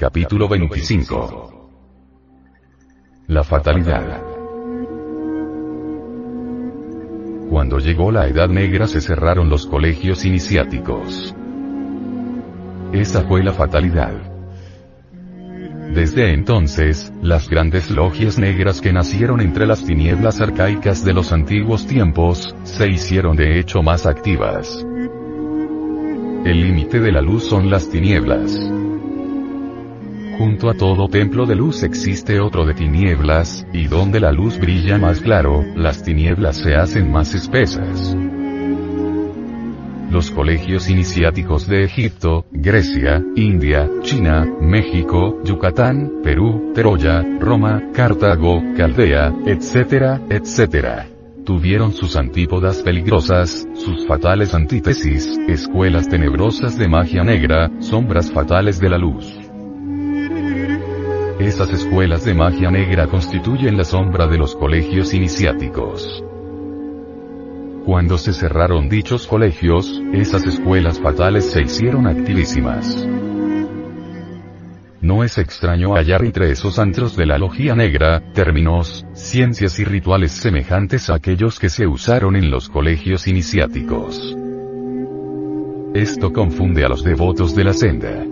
Capítulo 25. La fatalidad. Cuando llegó la Edad Negra se cerraron los colegios iniciáticos. Esa fue la fatalidad. Desde entonces, las grandes logias negras que nacieron entre las tinieblas arcaicas de los antiguos tiempos, se hicieron de hecho más activas. El límite de la luz son las tinieblas. Junto a todo templo de luz existe otro de tinieblas, y donde la luz brilla más claro, las tinieblas se hacen más espesas. Los colegios iniciáticos de Egipto, Grecia, India, China, México, Yucatán, Perú, Troya, Roma, Cartago, Caldea, etcétera, etcétera. Tuvieron sus antípodas peligrosas, sus fatales antítesis, escuelas tenebrosas de magia negra, sombras fatales de la luz. Esas escuelas de magia negra constituyen la sombra de los colegios iniciáticos. Cuando se cerraron dichos colegios, esas escuelas fatales se hicieron activísimas. No es extraño hallar entre esos antros de la logia negra, términos, ciencias y rituales semejantes a aquellos que se usaron en los colegios iniciáticos. Esto confunde a los devotos de la senda.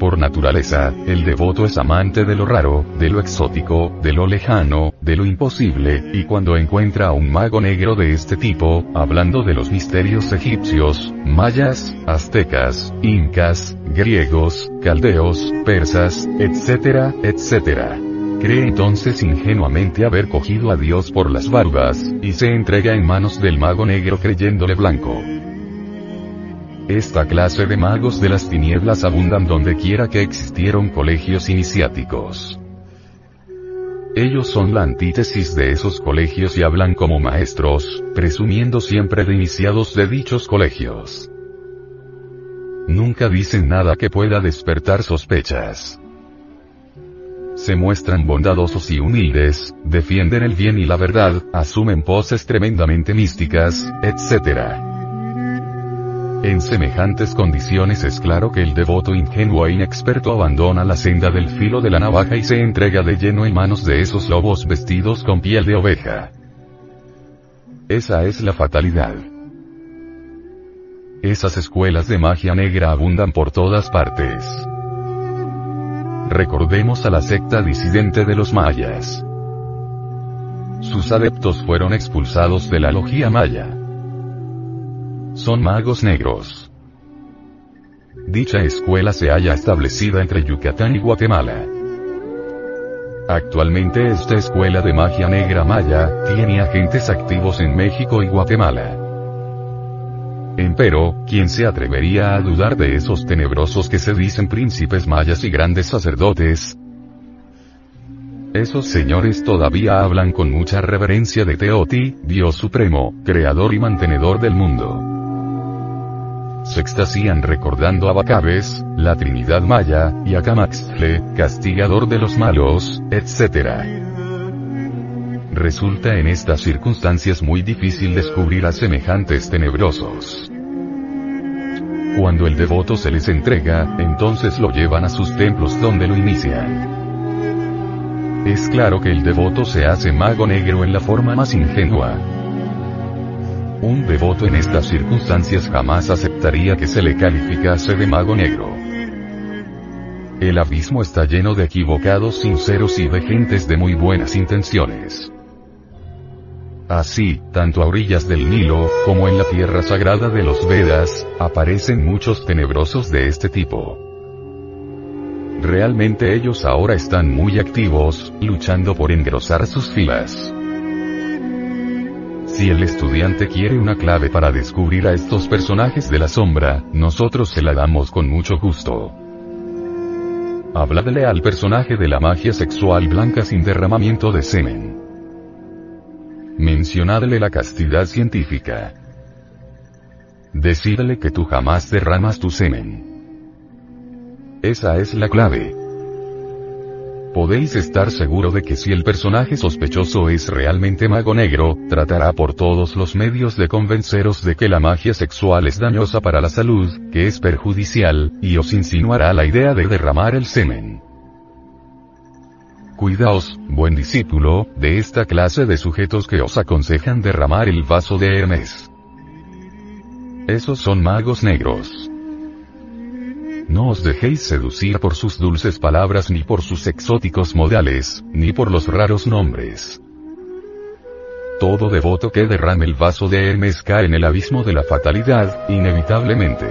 Por naturaleza, el devoto es amante de lo raro, de lo exótico, de lo lejano, de lo imposible, y cuando encuentra a un mago negro de este tipo, hablando de los misterios egipcios, mayas, aztecas, incas, griegos, caldeos, persas, etcétera, etcétera. Cree entonces ingenuamente haber cogido a Dios por las barbas, y se entrega en manos del mago negro creyéndole blanco. Esta clase de magos de las tinieblas abundan donde quiera que existieron colegios iniciáticos. Ellos son la antítesis de esos colegios y hablan como maestros, presumiendo siempre de iniciados de dichos colegios. Nunca dicen nada que pueda despertar sospechas. Se muestran bondadosos y humildes, defienden el bien y la verdad, asumen poses tremendamente místicas, etc. En semejantes condiciones es claro que el devoto ingenuo e inexperto abandona la senda del filo de la navaja y se entrega de lleno en manos de esos lobos vestidos con piel de oveja. Esa es la fatalidad. Esas escuelas de magia negra abundan por todas partes. Recordemos a la secta disidente de los mayas. Sus adeptos fueron expulsados de la logia maya son magos negros. Dicha escuela se halla establecida entre Yucatán y Guatemala. Actualmente esta escuela de magia negra maya, tiene agentes activos en México y Guatemala. Empero, ¿quién se atrevería a dudar de esos tenebrosos que se dicen príncipes mayas y grandes sacerdotes? Esos señores todavía hablan con mucha reverencia de Teoti, Dios Supremo, Creador y Mantenedor del mundo se extasían recordando a Bacabes, la Trinidad Maya, y a Camaxtle, castigador de los malos, etc. Resulta en estas circunstancias muy difícil descubrir a semejantes tenebrosos. Cuando el devoto se les entrega, entonces lo llevan a sus templos donde lo inician. Es claro que el devoto se hace mago negro en la forma más ingenua, un devoto en estas circunstancias jamás aceptaría que se le calificase de mago negro. El abismo está lleno de equivocados sinceros y de gentes de muy buenas intenciones. Así, tanto a orillas del Nilo, como en la tierra sagrada de los Vedas, aparecen muchos tenebrosos de este tipo. Realmente ellos ahora están muy activos, luchando por engrosar sus filas. Si el estudiante quiere una clave para descubrir a estos personajes de la sombra, nosotros se la damos con mucho gusto. Hábladele al personaje de la magia sexual blanca sin derramamiento de semen. Mencionadle la castidad científica. Decídele que tú jamás derramas tu semen. Esa es la clave. Podéis estar seguro de que si el personaje sospechoso es realmente mago negro, tratará por todos los medios de convenceros de que la magia sexual es dañosa para la salud, que es perjudicial, y os insinuará la idea de derramar el semen. Cuidaos, buen discípulo, de esta clase de sujetos que os aconsejan derramar el vaso de Hermes. Esos son magos negros. No os dejéis seducir por sus dulces palabras ni por sus exóticos modales, ni por los raros nombres. Todo devoto que derrame el vaso de Hermes cae en el abismo de la fatalidad, inevitablemente.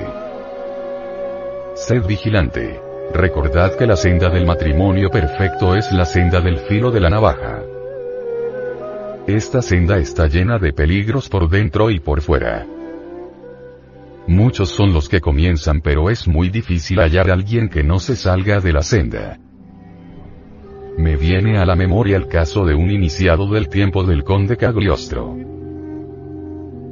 Sed vigilante. Recordad que la senda del matrimonio perfecto es la senda del filo de la navaja. Esta senda está llena de peligros por dentro y por fuera. Muchos son los que comienzan pero es muy difícil hallar a alguien que no se salga de la senda. Me viene a la memoria el caso de un iniciado del tiempo del conde Cagliostro.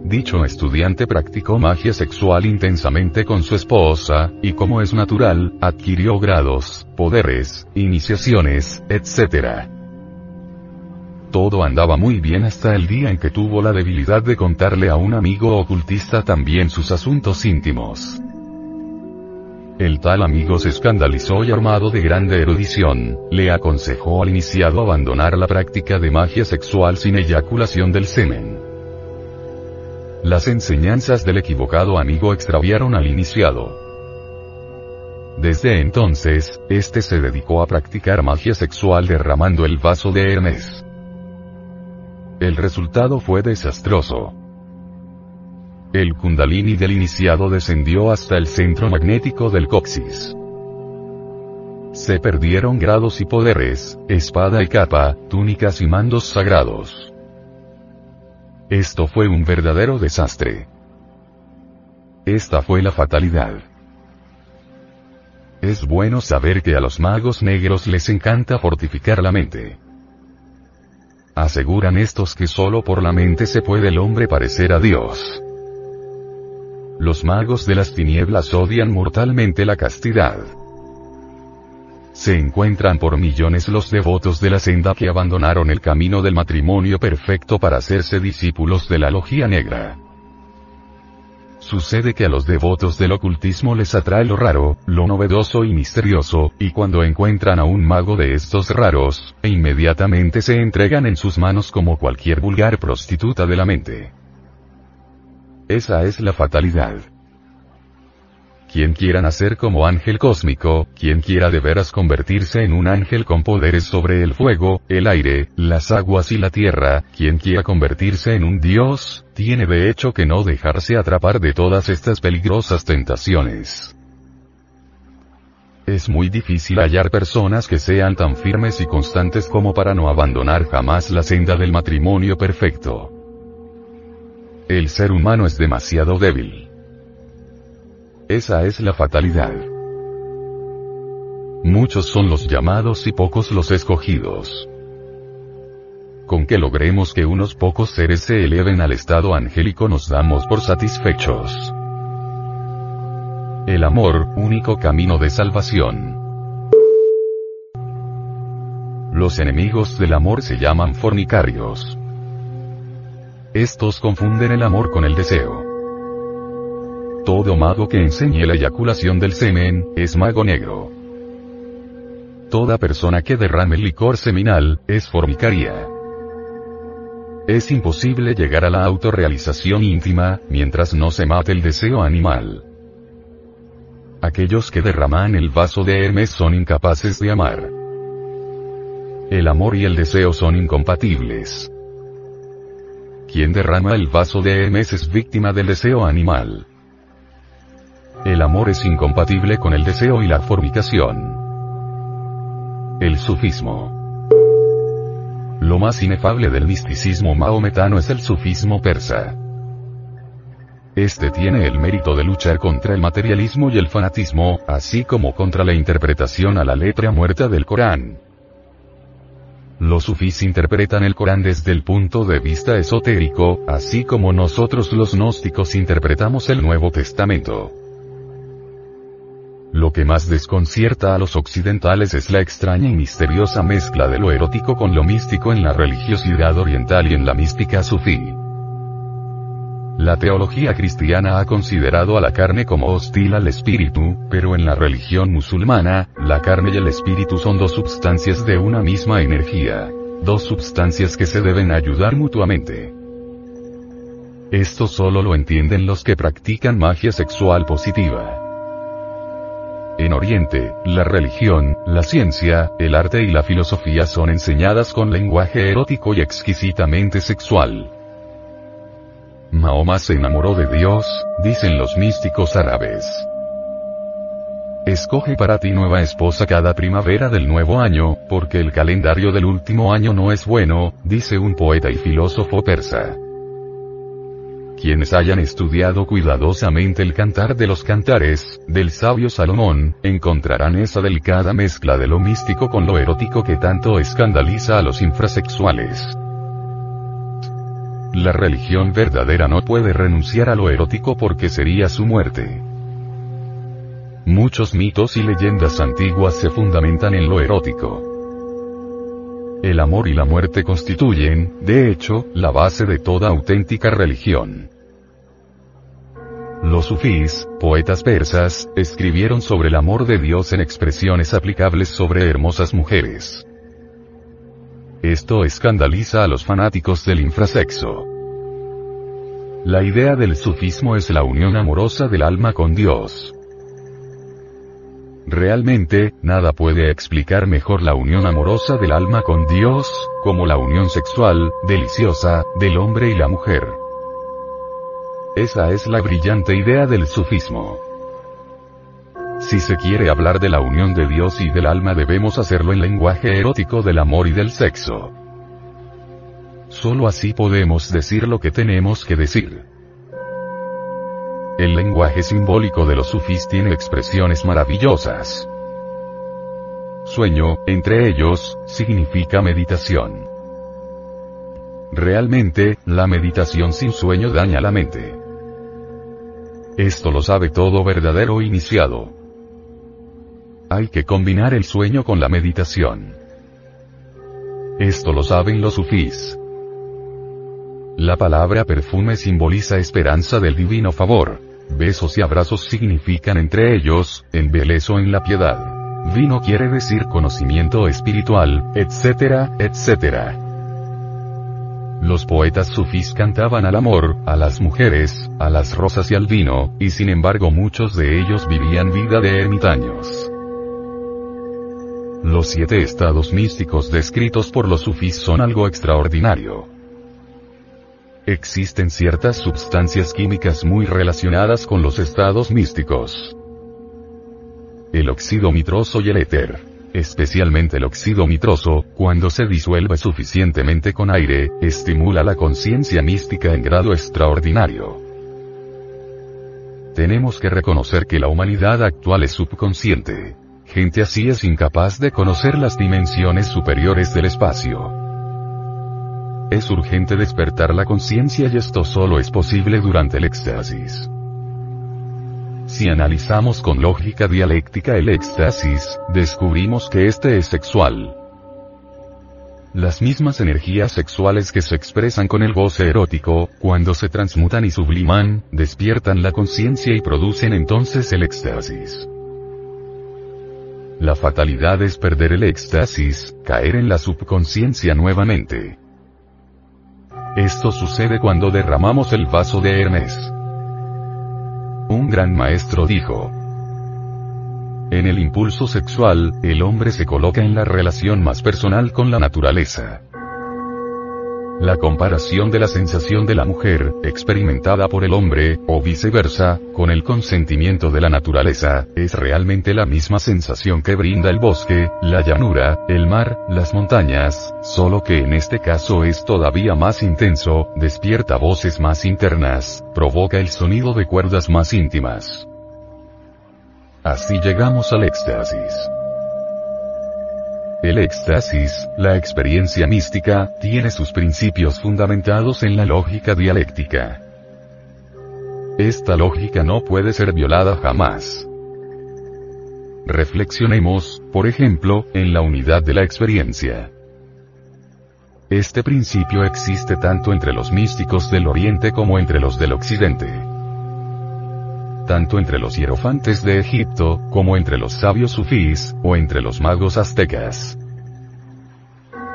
Dicho estudiante practicó magia sexual intensamente con su esposa, y como es natural, adquirió grados, poderes, iniciaciones, etc. Todo andaba muy bien hasta el día en que tuvo la debilidad de contarle a un amigo ocultista también sus asuntos íntimos. El tal amigo se escandalizó y armado de grande erudición, le aconsejó al iniciado abandonar la práctica de magia sexual sin eyaculación del semen. Las enseñanzas del equivocado amigo extraviaron al iniciado. Desde entonces, este se dedicó a practicar magia sexual derramando el vaso de Hermes. El resultado fue desastroso. El kundalini del iniciado descendió hasta el centro magnético del coxis. Se perdieron grados y poderes, espada y capa, túnicas y mandos sagrados. Esto fue un verdadero desastre. Esta fue la fatalidad. Es bueno saber que a los magos negros les encanta fortificar la mente. Aseguran estos que solo por la mente se puede el hombre parecer a Dios. Los magos de las tinieblas odian mortalmente la castidad. Se encuentran por millones los devotos de la senda que abandonaron el camino del matrimonio perfecto para hacerse discípulos de la logia negra. Sucede que a los devotos del ocultismo les atrae lo raro, lo novedoso y misterioso, y cuando encuentran a un mago de estos raros, e inmediatamente se entregan en sus manos como cualquier vulgar prostituta de la mente. Esa es la fatalidad quien quiera nacer como ángel cósmico, quien quiera de veras convertirse en un ángel con poderes sobre el fuego, el aire, las aguas y la tierra, quien quiera convertirse en un dios, tiene de hecho que no dejarse atrapar de todas estas peligrosas tentaciones. Es muy difícil hallar personas que sean tan firmes y constantes como para no abandonar jamás la senda del matrimonio perfecto. El ser humano es demasiado débil. Esa es la fatalidad. Muchos son los llamados y pocos los escogidos. Con que logremos que unos pocos seres se eleven al estado angélico nos damos por satisfechos. El amor, único camino de salvación. Los enemigos del amor se llaman fornicarios. Estos confunden el amor con el deseo. Todo mago que enseñe la eyaculación del semen, es mago negro. Toda persona que derrame licor seminal, es formicaria. Es imposible llegar a la autorrealización íntima, mientras no se mate el deseo animal. Aquellos que derraman el vaso de Hermes son incapaces de amar. El amor y el deseo son incompatibles. Quien derrama el vaso de Hermes es víctima del deseo animal. El amor es incompatible con el deseo y la fornicación. El sufismo. Lo más inefable del misticismo maometano es el sufismo persa. Este tiene el mérito de luchar contra el materialismo y el fanatismo, así como contra la interpretación a la letra muerta del Corán. Los sufís interpretan el Corán desde el punto de vista esotérico, así como nosotros los gnósticos interpretamos el Nuevo Testamento. Lo que más desconcierta a los occidentales es la extraña y misteriosa mezcla de lo erótico con lo místico en la religiosidad oriental y en la mística sufí. La teología cristiana ha considerado a la carne como hostil al espíritu, pero en la religión musulmana, la carne y el espíritu son dos substancias de una misma energía. Dos substancias que se deben ayudar mutuamente. Esto solo lo entienden los que practican magia sexual positiva. En Oriente, la religión, la ciencia, el arte y la filosofía son enseñadas con lenguaje erótico y exquisitamente sexual. Mahoma se enamoró de Dios, dicen los místicos árabes. Escoge para ti nueva esposa cada primavera del nuevo año, porque el calendario del último año no es bueno, dice un poeta y filósofo persa. Quienes hayan estudiado cuidadosamente el cantar de los cantares, del sabio Salomón, encontrarán esa delicada mezcla de lo místico con lo erótico que tanto escandaliza a los infrasexuales. La religión verdadera no puede renunciar a lo erótico porque sería su muerte. Muchos mitos y leyendas antiguas se fundamentan en lo erótico. El amor y la muerte constituyen, de hecho, la base de toda auténtica religión. Los sufís, poetas persas, escribieron sobre el amor de Dios en expresiones aplicables sobre hermosas mujeres. Esto escandaliza a los fanáticos del infrasexo. La idea del sufismo es la unión amorosa del alma con Dios. Realmente, nada puede explicar mejor la unión amorosa del alma con Dios, como la unión sexual, deliciosa, del hombre y la mujer. Esa es la brillante idea del sufismo. Si se quiere hablar de la unión de Dios y del alma debemos hacerlo en lenguaje erótico del amor y del sexo. Solo así podemos decir lo que tenemos que decir. El lenguaje simbólico de los sufís tiene expresiones maravillosas. Sueño, entre ellos, significa meditación. Realmente, la meditación sin sueño daña la mente. Esto lo sabe todo verdadero iniciado. Hay que combinar el sueño con la meditación. Esto lo saben los sufís. La palabra perfume simboliza esperanza del divino favor. Besos y abrazos significan entre ellos, embeleso en la piedad. Vino quiere decir conocimiento espiritual, etcétera, etcétera. Los poetas sufís cantaban al amor, a las mujeres, a las rosas y al vino, y sin embargo muchos de ellos vivían vida de ermitaños. Los siete estados místicos descritos por los sufís son algo extraordinario. Existen ciertas sustancias químicas muy relacionadas con los estados místicos. El óxido nitroso y el éter. Especialmente el óxido nitroso, cuando se disuelve suficientemente con aire, estimula la conciencia mística en grado extraordinario. Tenemos que reconocer que la humanidad actual es subconsciente. Gente así es incapaz de conocer las dimensiones superiores del espacio. Es urgente despertar la conciencia y esto solo es posible durante el éxtasis. Si analizamos con lógica dialéctica el éxtasis, descubrimos que este es sexual. Las mismas energías sexuales que se expresan con el goce erótico, cuando se transmutan y subliman, despiertan la conciencia y producen entonces el éxtasis. La fatalidad es perder el éxtasis, caer en la subconsciencia nuevamente. Esto sucede cuando derramamos el vaso de Hermes. Un gran maestro dijo, en el impulso sexual, el hombre se coloca en la relación más personal con la naturaleza. La comparación de la sensación de la mujer, experimentada por el hombre, o viceversa, con el consentimiento de la naturaleza, es realmente la misma sensación que brinda el bosque, la llanura, el mar, las montañas, solo que en este caso es todavía más intenso, despierta voces más internas, provoca el sonido de cuerdas más íntimas. Así llegamos al éxtasis. El éxtasis, la experiencia mística, tiene sus principios fundamentados en la lógica dialéctica. Esta lógica no puede ser violada jamás. Reflexionemos, por ejemplo, en la unidad de la experiencia. Este principio existe tanto entre los místicos del Oriente como entre los del Occidente tanto entre los hierofantes de Egipto, como entre los sabios sufís, o entre los magos aztecas.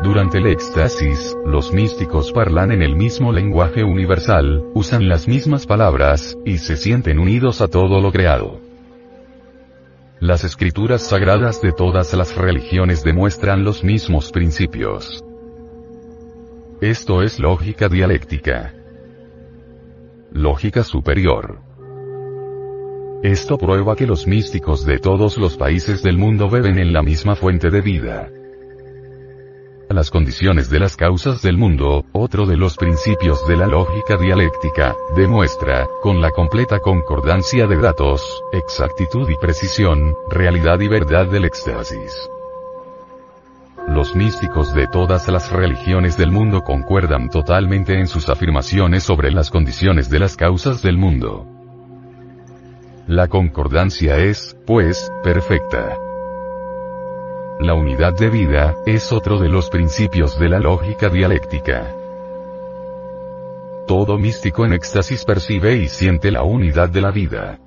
Durante el éxtasis, los místicos parlan en el mismo lenguaje universal, usan las mismas palabras, y se sienten unidos a todo lo creado. Las escrituras sagradas de todas las religiones demuestran los mismos principios. Esto es lógica dialéctica. Lógica superior. Esto prueba que los místicos de todos los países del mundo beben en la misma fuente de vida. Las condiciones de las causas del mundo, otro de los principios de la lógica dialéctica, demuestra, con la completa concordancia de datos, exactitud y precisión, realidad y verdad del éxtasis. Los místicos de todas las religiones del mundo concuerdan totalmente en sus afirmaciones sobre las condiciones de las causas del mundo. La concordancia es, pues, perfecta. La unidad de vida, es otro de los principios de la lógica dialéctica. Todo místico en éxtasis percibe y siente la unidad de la vida.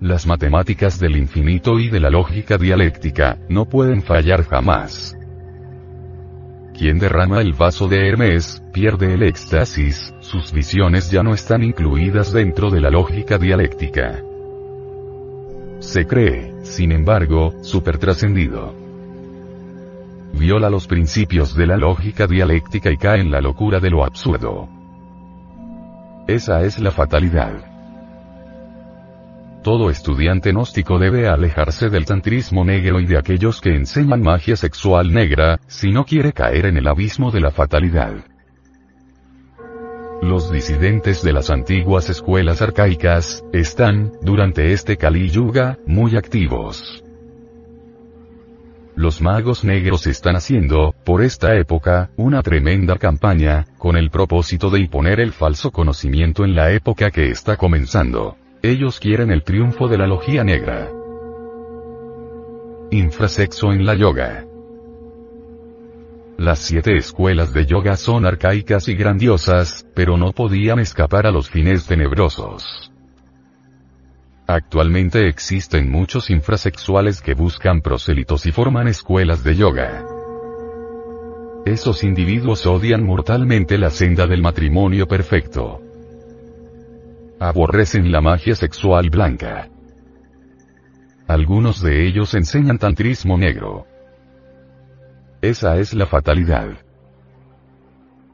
Las matemáticas del infinito y de la lógica dialéctica, no pueden fallar jamás. Quien derrama el vaso de Hermes, pierde el éxtasis, sus visiones ya no están incluidas dentro de la lógica dialéctica. Se cree, sin embargo, supertrascendido. Viola los principios de la lógica dialéctica y cae en la locura de lo absurdo. Esa es la fatalidad. Todo estudiante gnóstico debe alejarse del tantrismo negro y de aquellos que enseñan magia sexual negra, si no quiere caer en el abismo de la fatalidad. Los disidentes de las antiguas escuelas arcaicas, están, durante este Kali Yuga, muy activos. Los magos negros están haciendo, por esta época, una tremenda campaña, con el propósito de imponer el falso conocimiento en la época que está comenzando. Ellos quieren el triunfo de la logía negra. Infrasexo en la yoga. Las siete escuelas de yoga son arcaicas y grandiosas, pero no podían escapar a los fines tenebrosos. Actualmente existen muchos infrasexuales que buscan prosélitos y forman escuelas de yoga. Esos individuos odian mortalmente la senda del matrimonio perfecto. Aborrecen la magia sexual blanca. Algunos de ellos enseñan tantrismo negro. Esa es la fatalidad.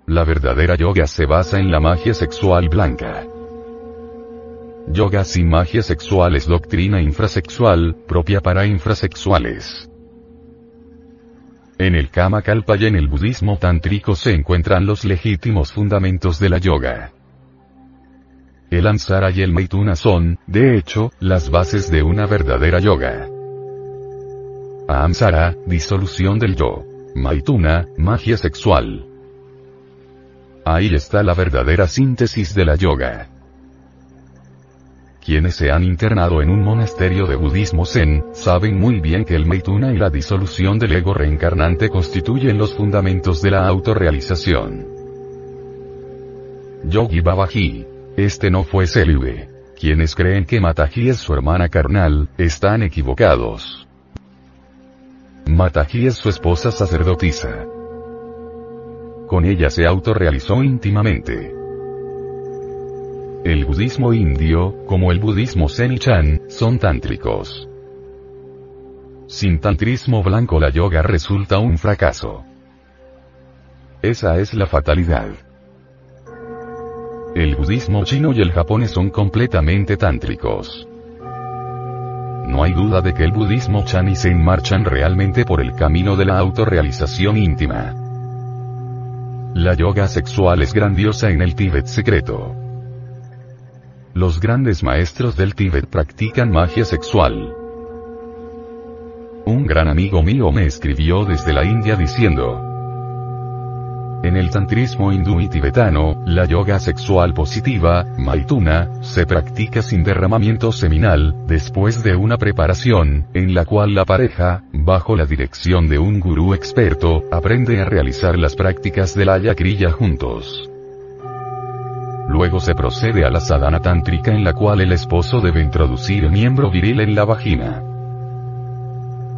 La verdadera yoga se basa en la magia sexual blanca. Yoga sin magia sexual es doctrina infrasexual, propia para infrasexuales. En el Kama Kalpa y en el budismo tántrico se encuentran los legítimos fundamentos de la yoga. El Amsara y el Maituna son, de hecho, las bases de una verdadera yoga. Amsara, disolución del yo. Maituna, magia sexual. Ahí está la verdadera síntesis de la yoga. Quienes se han internado en un monasterio de budismo zen, saben muy bien que el Maituna y la disolución del ego reencarnante constituyen los fundamentos de la autorrealización. Yogi Babaji este no fue célibe. Quienes creen que Mataji es su hermana carnal, están equivocados. Mataji es su esposa sacerdotisa. Con ella se autorrealizó íntimamente. El budismo indio, como el budismo Zen y Chan, son tántricos. Sin tantrismo blanco la yoga resulta un fracaso. Esa es la fatalidad. El budismo chino y el japonés son completamente tántricos. No hay duda de que el budismo chan y zen marchan realmente por el camino de la autorrealización íntima. La yoga sexual es grandiosa en el Tíbet secreto. Los grandes maestros del Tíbet practican magia sexual. Un gran amigo mío me escribió desde la India diciendo, en el tantrismo hindú y tibetano, la yoga sexual positiva, maituna, se practica sin derramamiento seminal, después de una preparación, en la cual la pareja, bajo la dirección de un gurú experto, aprende a realizar las prácticas de la juntos. Luego se procede a la sadhana tántrica en la cual el esposo debe introducir el miembro viril en la vagina.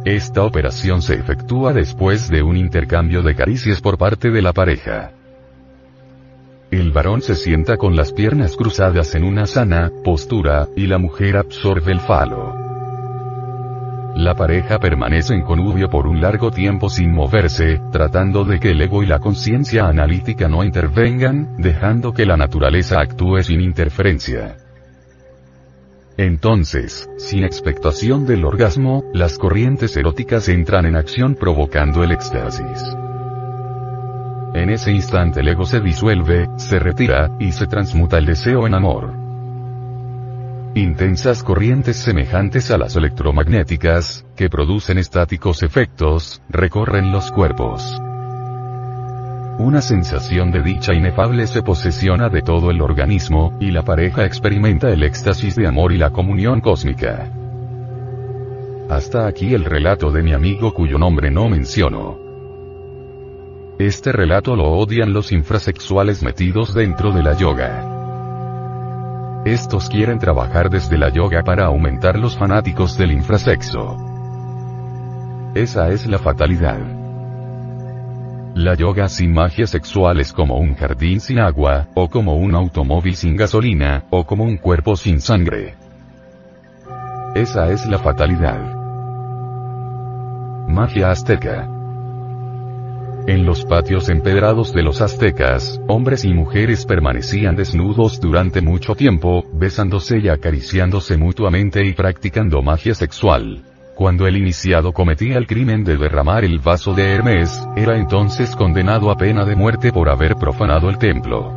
Esta operación se efectúa después de un intercambio de caricias por parte de la pareja. El varón se sienta con las piernas cruzadas en una sana postura, y la mujer absorbe el falo. La pareja permanece en connubio por un largo tiempo sin moverse, tratando de que el ego y la conciencia analítica no intervengan, dejando que la naturaleza actúe sin interferencia. Entonces, sin expectación del orgasmo, las corrientes eróticas entran en acción provocando el éxtasis. En ese instante el ego se disuelve, se retira, y se transmuta el deseo en amor. Intensas corrientes semejantes a las electromagnéticas, que producen estáticos efectos, recorren los cuerpos. Una sensación de dicha inefable se posesiona de todo el organismo, y la pareja experimenta el éxtasis de amor y la comunión cósmica. Hasta aquí el relato de mi amigo cuyo nombre no menciono. Este relato lo odian los infrasexuales metidos dentro de la yoga. Estos quieren trabajar desde la yoga para aumentar los fanáticos del infrasexo. Esa es la fatalidad. La yoga sin magia sexual es como un jardín sin agua, o como un automóvil sin gasolina, o como un cuerpo sin sangre. Esa es la fatalidad. Magia azteca. En los patios empedrados de los aztecas, hombres y mujeres permanecían desnudos durante mucho tiempo, besándose y acariciándose mutuamente y practicando magia sexual. Cuando el iniciado cometía el crimen de derramar el vaso de Hermes, era entonces condenado a pena de muerte por haber profanado el templo.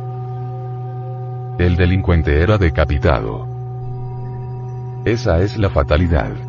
El delincuente era decapitado. Esa es la fatalidad.